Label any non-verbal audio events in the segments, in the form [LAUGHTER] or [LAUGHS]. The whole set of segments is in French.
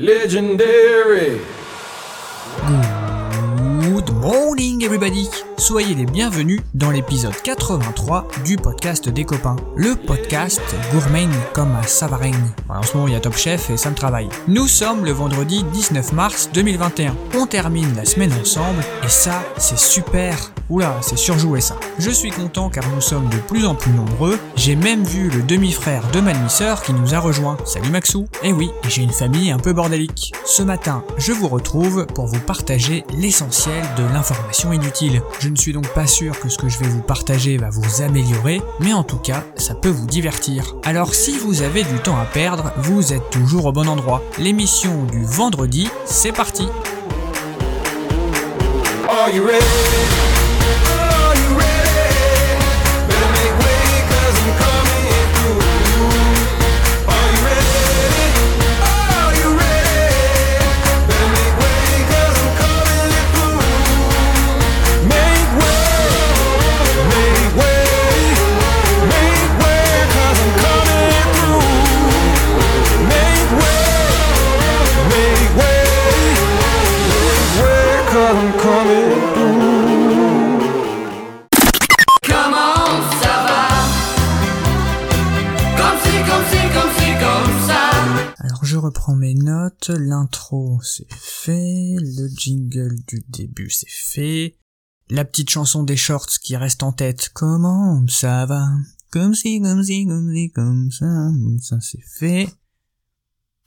Legendary. Good morning everybody Soyez les bienvenus dans l'épisode 83 du podcast des copains. Le podcast gourmet comme un savarin. en ce moment il y a Top Chef et ça me travaille. Nous sommes le vendredi 19 mars 2021. On termine la semaine ensemble et ça c'est super. Oula, c'est surjoué ça. Je suis content car nous sommes de plus en plus nombreux. J'ai même vu le demi-frère de ma demi-sœur qui nous a rejoint. Salut Maxou. Eh oui, j'ai une famille un peu bordélique. Ce matin, je vous retrouve pour vous partager l'essentiel de l'information inutile. Je ne suis donc pas sûr que ce que je vais vous partager va vous améliorer, mais en tout cas, ça peut vous divertir. Alors si vous avez du temps à perdre, vous êtes toujours au bon endroit. L'émission du vendredi, c'est parti. Jingle du début c'est fait, la petite chanson des shorts qui reste en tête, comment ça va? Comme si, comme si, comme si, comme ça, ça c'est fait.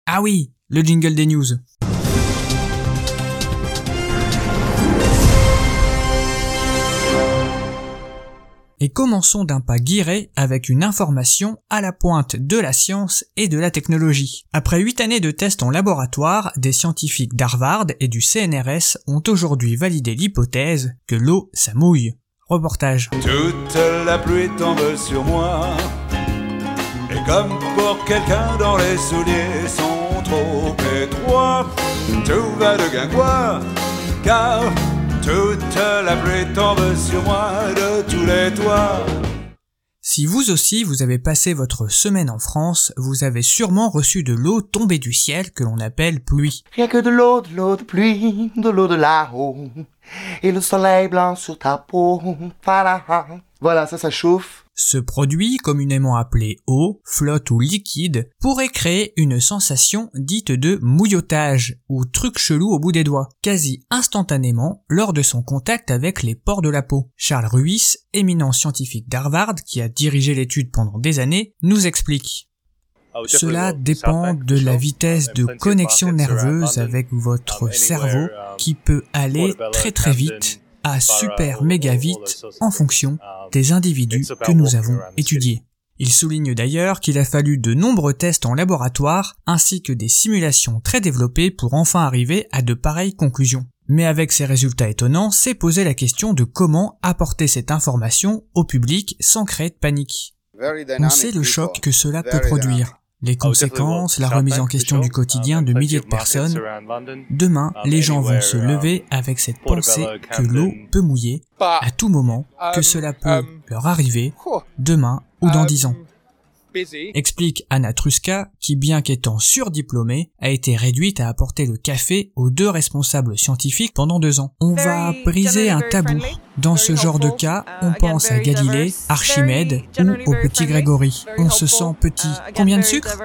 Ah oui, le jingle des news. Et commençons d'un pas guiré avec une information à la pointe de la science et de la technologie. Après huit années de tests en laboratoire, des scientifiques d'Harvard et du CNRS ont aujourd'hui validé l'hypothèse que l'eau, ça mouille. Reportage. Toute la pluie tombe sur moi. Et comme pour quelqu'un dont les souliers sont trop étroits, tout va de guingois, car toute la pluie tombe sur moi de tous les toits. Si vous aussi vous avez passé votre semaine en France, vous avez sûrement reçu de l'eau tombée du ciel que l'on appelle pluie. Rien que de l'eau, de l'eau de pluie, de l'eau de là-haut, et le soleil blanc sur ta peau. Voilà, ça, ça chauffe. Ce produit, communément appelé eau, flotte ou liquide, pourrait créer une sensation dite de mouillotage ou truc chelou au bout des doigts, quasi instantanément lors de son contact avec les pores de la peau. Charles Ruiz, éminent scientifique d'Harvard qui a dirigé l'étude pendant des années, nous explique. Cela dépend de la vitesse de connexion nerveuse avec votre cerveau qui peut aller très très vite à super méga vite en fonction des individus que nous avons étudiés. Il souligne d'ailleurs qu'il a fallu de nombreux tests en laboratoire ainsi que des simulations très développées pour enfin arriver à de pareilles conclusions. Mais avec ces résultats étonnants, c'est poser la question de comment apporter cette information au public sans créer de panique. On sait le choc que cela peut produire les conséquences, la remise en question du quotidien de milliers de personnes. Demain, les gens vont se lever avec cette pensée que l'eau peut mouiller à tout moment, que cela peut leur arriver demain ou dans dix ans explique Anna Truska, qui bien qu'étant surdiplômée, a été réduite à apporter le café aux deux responsables scientifiques pendant deux ans. On va briser un tabou. Dans ce genre de cas, uh, on pense à Galilée, Archimède ou au petit Grégory. On se sent petit. Uh, Combien de sucre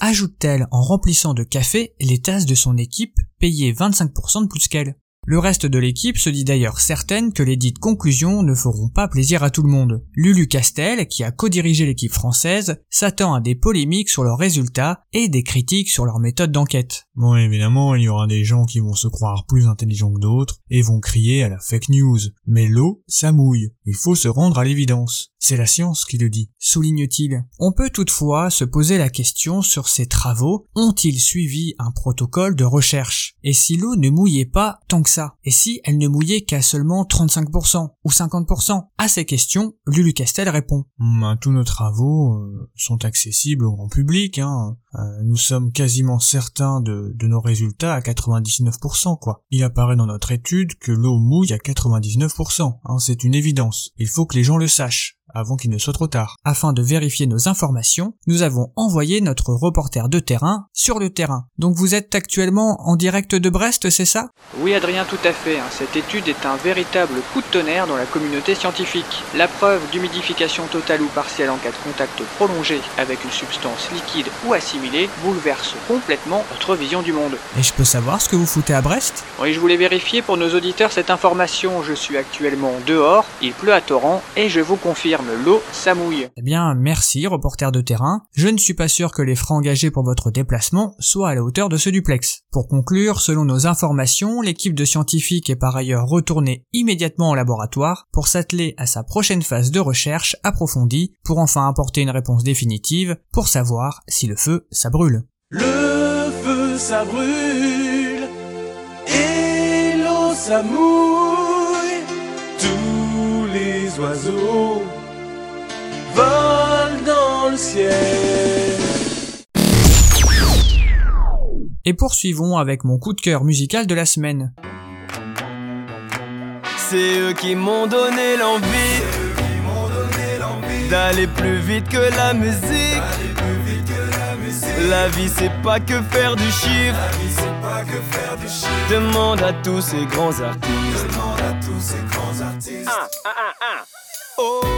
Ajoute-t-elle en remplissant de café les tasses de son équipe, payées 25% de plus qu'elle. Le reste de l'équipe se dit d'ailleurs certaine que les dites conclusions ne feront pas plaisir à tout le monde. Lulu Castel, qui a co-dirigé l'équipe française, s'attend à des polémiques sur leurs résultats et des critiques sur leur méthode d'enquête. Bon, évidemment, il y aura des gens qui vont se croire plus intelligents que d'autres et vont crier à la fake news. Mais l'eau, ça mouille. Il faut se rendre à l'évidence. C'est la science qui le dit, souligne-t-il. On peut toutefois se poser la question sur ces travaux ont-ils suivi un protocole de recherche? Et si l'eau ne mouillait pas tant que Et si elle ne mouillait qu'à seulement 35% ou 50% À ces questions, Lulu Castel répond. Bah, tous nos travaux euh, sont accessibles au grand public, hein. Euh, nous sommes quasiment certains de, de nos résultats à 99%, quoi. Il apparaît dans notre étude que l'eau mouille à 99%, hein, c'est une évidence. Il faut que les gens le sachent. Avant qu'il ne soit trop tard. Afin de vérifier nos informations, nous avons envoyé notre reporter de terrain sur le terrain. Donc vous êtes actuellement en direct de Brest, c'est ça? Oui Adrien, tout à fait. hein. Cette étude est un véritable coup de tonnerre dans la communauté scientifique. La preuve d'humidification totale ou partielle en cas de contact prolongé avec une substance liquide ou assimilée bouleverse complètement notre vision du monde. Et je peux savoir ce que vous foutez à Brest? Oui, je voulais vérifier pour nos auditeurs cette information. Je suis actuellement dehors, il pleut à torrent et je vous confirme, l'eau, ça mouille. Eh bien, merci, reporter de terrain. Je ne suis pas sûr que les frais engagés pour votre déplacement soient à la hauteur de ceux du Plex. Pour conclure, selon nos informations, l'équipe de scientifiques est par ailleurs retournée immédiatement au laboratoire pour s'atteler à sa prochaine phase de recherche approfondie pour enfin apporter une réponse définitive pour savoir si le feu, ça brûle. Le feu ça brûle et l'eau ça mouille. Tous les oiseaux volent dans le ciel. Et poursuivons avec mon coup de cœur musical de la semaine. C'est eux qui m'ont donné l'envie d'aller plus vite que la musique. La vie c'est pas que faire du chiffre. Demande à tous ces grands artistes.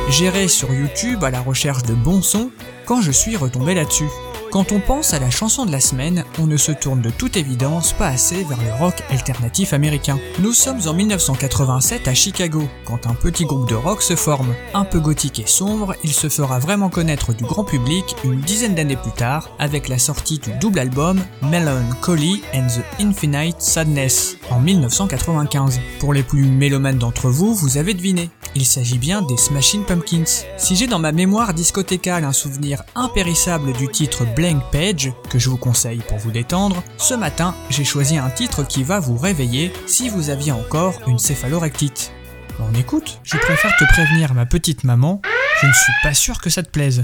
J'irai sur YouTube à la recherche de bons sons quand je suis retombé là-dessus. Quand on pense à la chanson de la semaine, on ne se tourne de toute évidence pas assez vers le rock alternatif américain. Nous sommes en 1987 à Chicago, quand un petit groupe de rock se forme. Un peu gothique et sombre, il se fera vraiment connaître du grand public une dizaine d'années plus tard avec la sortie du double album Melancholy and the Infinite Sadness en 1995. Pour les plus mélomanes d'entre vous, vous avez deviné. Il s'agit bien des Smashing Pumpkins. Si j'ai dans ma mémoire discothécale un souvenir impérissable du titre Blank Page, que je vous conseille pour vous détendre, ce matin j'ai choisi un titre qui va vous réveiller si vous aviez encore une céphalorectite. On écoute, je préfère te prévenir ma petite maman, je ne suis pas sûr que ça te plaise.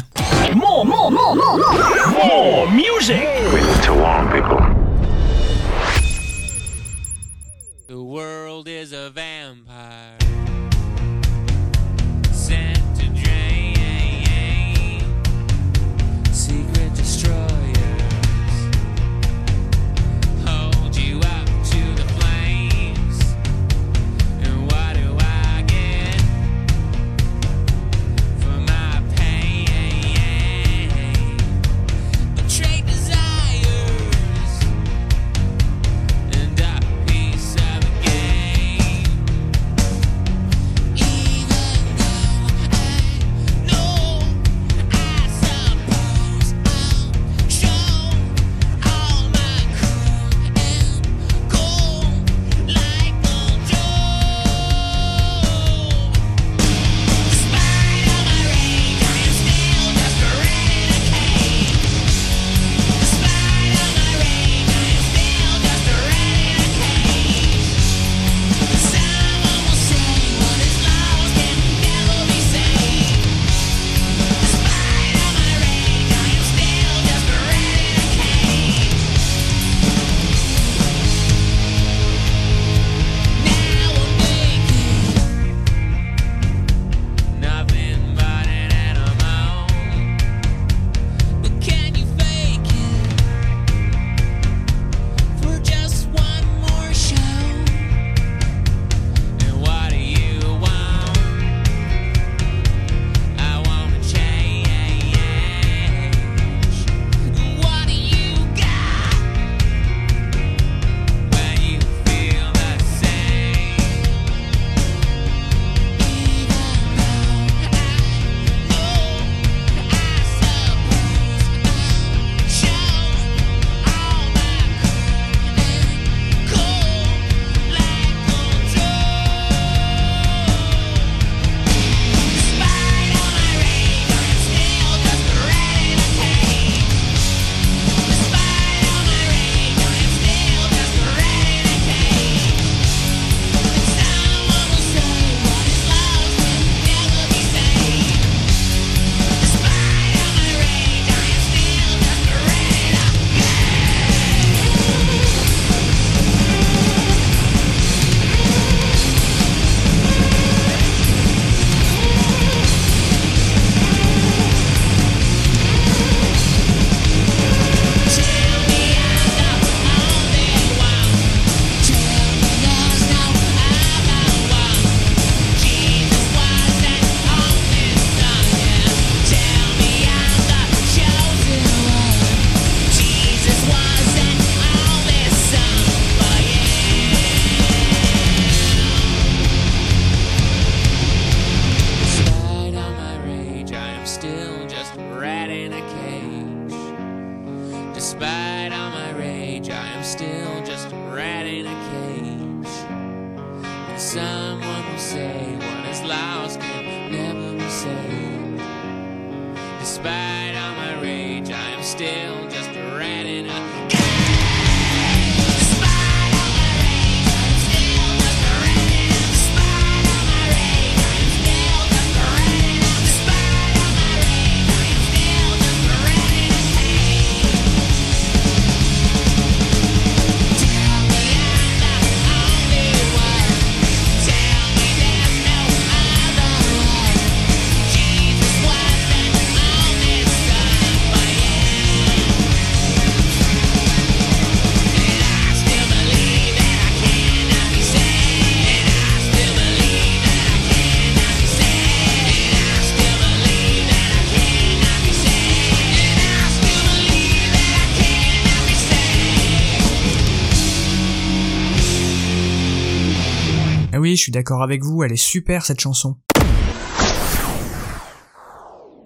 Ah oui, je suis d'accord avec vous, elle est super cette chanson.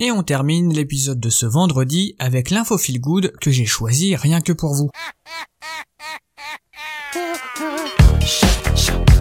Et on termine l'épisode de ce vendredi avec l'info feel good que j'ai choisi rien que pour vous. [LAUGHS]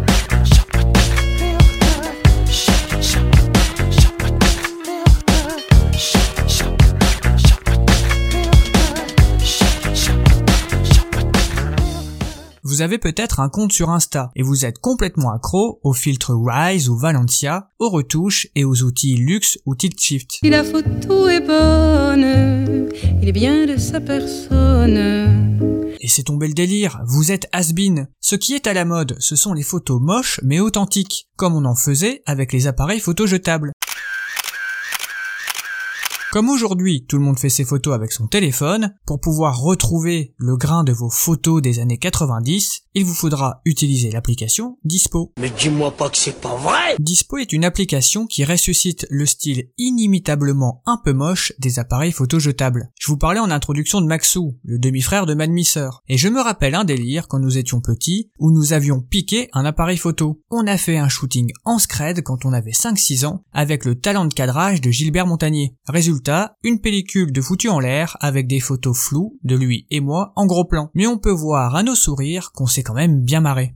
Vous avez peut-être un compte sur Insta et vous êtes complètement accro aux filtres Rise ou Valencia, aux retouches et aux outils Lux ou Tilt Shift. Si la photo est bonne, il est bien de sa personne. Laissez tomber le délire, vous êtes has-been. Ce qui est à la mode, ce sont les photos moches mais authentiques, comme on en faisait avec les appareils photo jetables. Comme aujourd'hui, tout le monde fait ses photos avec son téléphone, pour pouvoir retrouver le grain de vos photos des années 90, il vous faudra utiliser l'application Dispo. Mais dis-moi pas que c'est pas vrai Dispo est une application qui ressuscite le style inimitablement un peu moche des appareils photo jetables. Je vous parlais en introduction de Maxou, le demi-frère de Madmisser, et je me rappelle un délire quand nous étions petits où nous avions piqué un appareil photo. On a fait un shooting en scred quand on avait 5-6 ans avec le talent de cadrage de Gilbert Montagnier. Résultat, une pellicule de foutu en l'air avec des photos floues de lui et moi en gros plan. Mais on peut voir à nos sourires qu'on s'est quand même bien marré.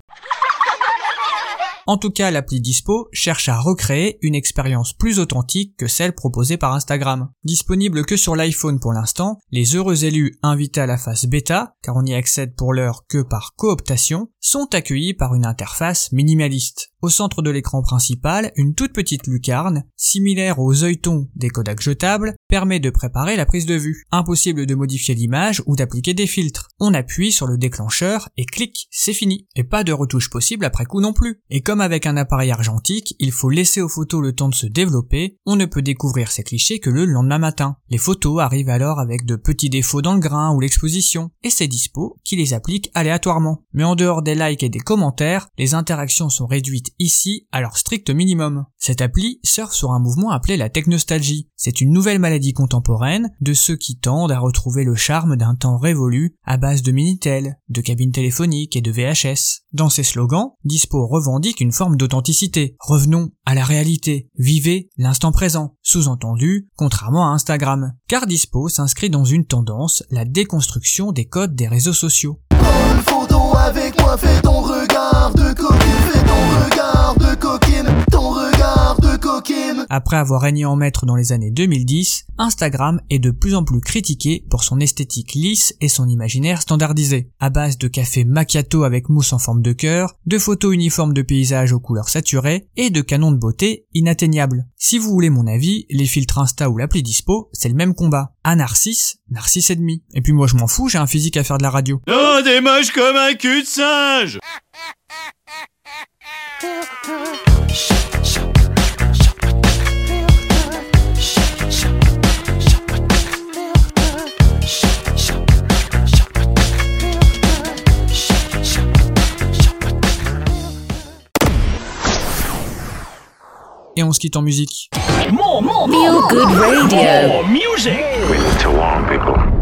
En tout cas, l'appli Dispo cherche à recréer une expérience plus authentique que celle proposée par Instagram. Disponible que sur l'iPhone pour l'instant, les heureux élus invités à la phase bêta, car on n'y accède pour l'heure que par cooptation, sont accueillis par une interface minimaliste. Au centre de l'écran principal, une toute petite lucarne, similaire aux œilletons des Kodak jetables, permet de préparer la prise de vue. Impossible de modifier l'image ou d'appliquer des filtres. On appuie sur le déclencheur et clic, c'est fini. Et pas de retouche possible après coup non plus. Et comme avec un appareil argentique, il faut laisser aux photos le temps de se développer, on ne peut découvrir ces clichés que le lendemain matin. Les photos arrivent alors avec de petits défauts dans le grain ou l'exposition, et c'est Dispo qui les applique aléatoirement. Mais en dehors des likes et des commentaires, les interactions sont réduites ici à leur strict minimum. Cette appli surfe sur un mouvement appelé la technostalgie. C'est une nouvelle maladie contemporaine de ceux qui tendent à retrouver le charme d'un temps révolu à base de Minitel, de cabines téléphoniques et de VHS. Dans ses slogans, Dispo revendique une forme d'authenticité. Revenons à la réalité. Vivez l'instant présent. Sous-entendu, contrairement à Instagram. Car Dispo s'inscrit dans une tendance, la déconstruction des codes des réseaux sociaux. Avec moi, fais ton regard de coquine, fais ton regard de coquine, ton regard coquine. Après avoir régné en maître dans les années 2010, Instagram est de plus en plus critiqué pour son esthétique lisse et son imaginaire standardisé. À base de café macchiato avec mousse en forme de cœur, de photos uniformes de paysages aux couleurs saturées et de canons de beauté inatteignables. Si vous voulez mon avis, les filtres Insta ou l'appli Dispo, c'est le même combat. À Narcisse, Narcisse et demi. Et puis moi je m'en fous, j'ai un physique à faire de la radio. Oh, des moches comme un cul de singe [LAUGHS] Et on se quitte en musique. Feel Good Radio. with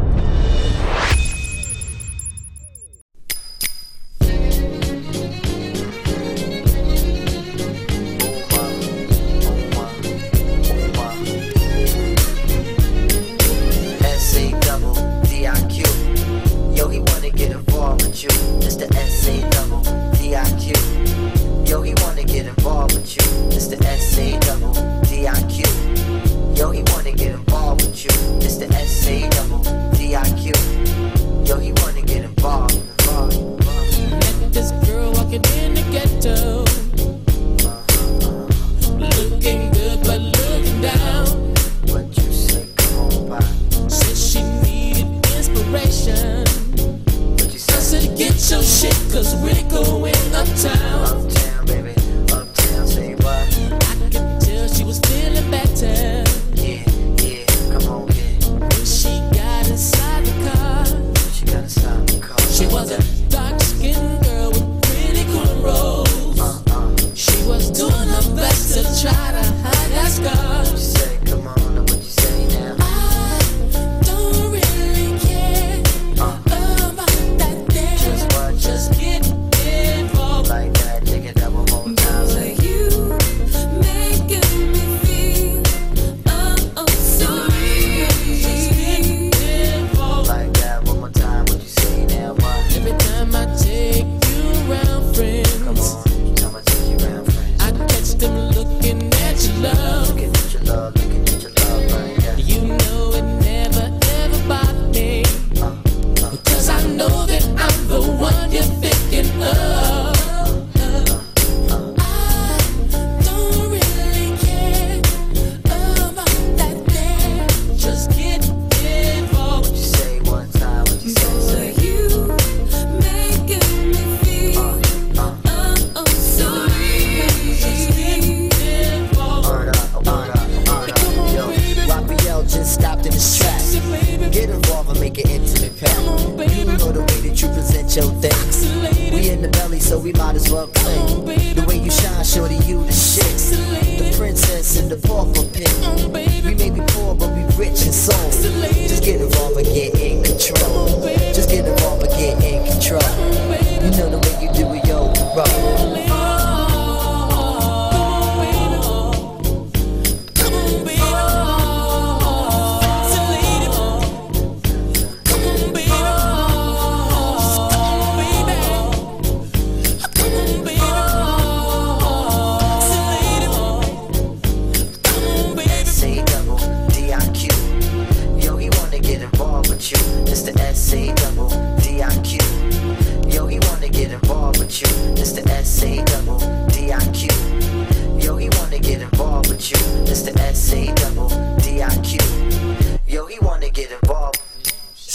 Oh, baby.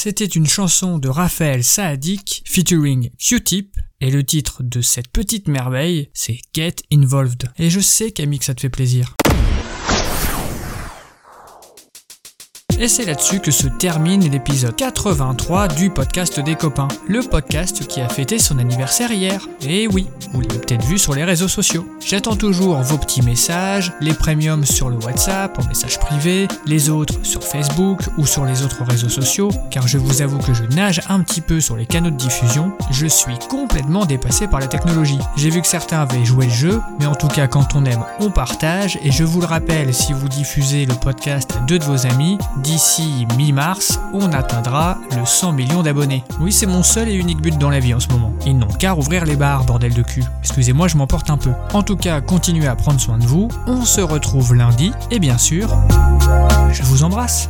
C'était une chanson de Raphaël Saadik featuring Q-Tip et le titre de cette petite merveille c'est Get Involved. Et je sais Camille que ça te fait plaisir. Et c'est là-dessus que se termine l'épisode 83 du podcast des copains. Le podcast qui a fêté son anniversaire hier. Et oui, vous l'avez peut-être vu sur les réseaux sociaux. J'attends toujours vos petits messages, les premiums sur le WhatsApp, en message privé, les autres sur Facebook ou sur les autres réseaux sociaux, car je vous avoue que je nage un petit peu sur les canaux de diffusion, je suis complètement dépassé par la technologie. J'ai vu que certains avaient joué le jeu, mais en tout cas quand on aime, on partage, et je vous le rappelle, si vous diffusez le podcast à deux de vos amis, d'ici mi-mars, on atteindra le 100 millions d'abonnés. Oui, c'est mon seul et unique but dans la vie en ce moment. Ils n'ont qu'à rouvrir les bars, bordel de cul. Excusez-moi, je m'emporte un peu. En tout cas, continuez à prendre soin de vous. On se retrouve lundi, et bien sûr, je vous embrasse.